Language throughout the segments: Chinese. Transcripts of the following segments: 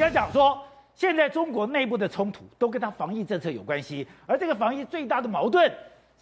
家讲说，现在中国内部的冲突都跟他防疫政策有关系，而这个防疫最大的矛盾。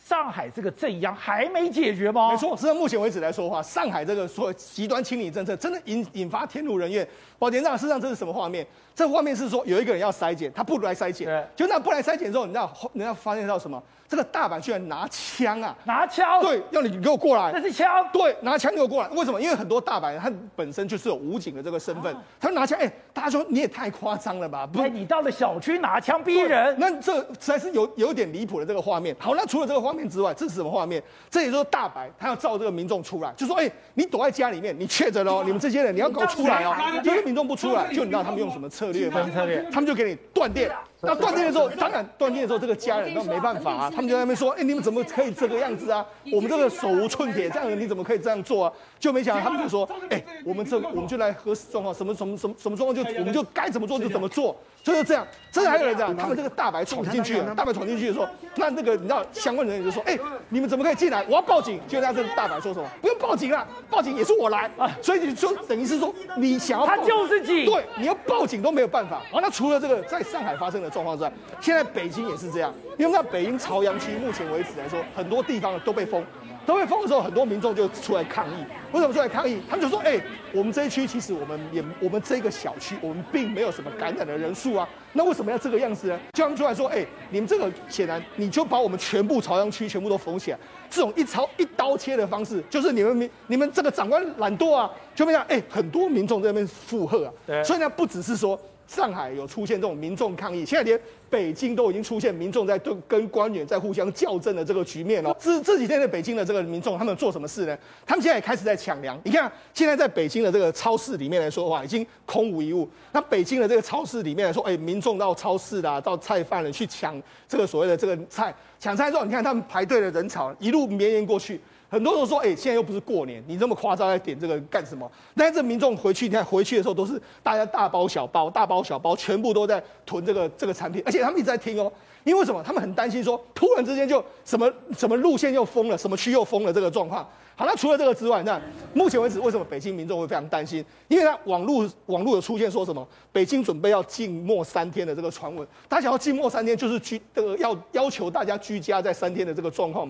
上海这个镇央还没解决吗？没错，是到目前为止来说的话，上海这个所谓极端清理政策真的引引发天怒人怨。宝杰，那事实上这是什么画面？这画面是说有一个人要筛检，他不来筛检，对就那不来筛检之后，你知道人家发现到什么？这个大阪居然拿枪啊！拿枪？对，要你给我过来。这是枪？对，拿枪给我过来。为什么？因为很多大阪人他本身就是有武警的这个身份，啊、他拿枪。哎，大家说你也太夸张了吧？不是，你到了小区拿枪逼人，那这实在是有有点离谱的这个画面。好，那除了这个画面之外，这是什么画面？这也就是大阪他要召这个民众出来，就说：哎，你躲在家里面，你确诊了，你们这些人你要给我出来哦。因为民众不出来，就你知道他们用什么策略吗？策略，他们就给你断电。那断电的时候，当然断电的时候，这个家人那没办法啊，他们就在那边说：哎，你们怎么可以这个样子啊？我们这个手无寸铁，这样的你怎么可以这样做啊？就没想到他们就说：哎，我们这我们就来核实状况，什么什么什么什么状况就我们就该怎么做就怎么做。就是这样，真的还有人这样，他们这个大白闯进去了，大白闯进去的时候，那那个你知道相关人员就说：“哎、欸，你们怎么可以进来？我要报警。”就在这个大白说什么：“不用报警了，报警也是我来啊。”所以你就等于是说你想要他就是警，对，你要报警都没有办法。啊，那除了这个在上海发生的状况之外，现在北京也是这样，因为在北京朝阳区目前为止来说，很多地方都被封。都被封的时候，很多民众就出来抗议。为什么出来抗议？他们就说：“哎、欸，我们这一区其实我们也，我们这个小区，我们并没有什么感染的人数啊。那为什么要这个样子呢？”就他们出来说：“哎、欸，你们这个显然你就把我们全部朝阳区全部都封起来，这种一朝一刀切的方式，就是你们民你们这个长官懒惰啊，就没想哎，很多民众在那边附和啊。对所以呢，不只是说。”上海有出现这种民众抗议，现在连北京都已经出现民众在对跟官员在互相较真的这个局面哦。这这几天的北京的这个民众，他们做什么事呢？他们现在也开始在抢粮。你看，现在在北京的这个超市里面来说的话，已经空无一物。那北京的这个超市里面来说，哎，民众到超市啦，到菜贩了去抢这个所谓的这个菜，抢菜之后，你看他们排队的人潮一路绵延过去。很多人说，哎、现在又不是过年，你这么夸张在点这个干什么？但是这民众回去，你看回去的时候都是大家大包小包、大包小包，全部都在囤这个这个产品，而且他们一直在听哦。因为什么？他们很担心说，突然之间就什么什么路线又封了，什么区又封了这个状况。好，那除了这个之外，那目前为止，为什么北京民众会非常担心？因为他网络网络有出现说什么，北京准备要静默三天的这个传闻。他想要静默三天，就是居这个要要求大家居家在三天的这个状况。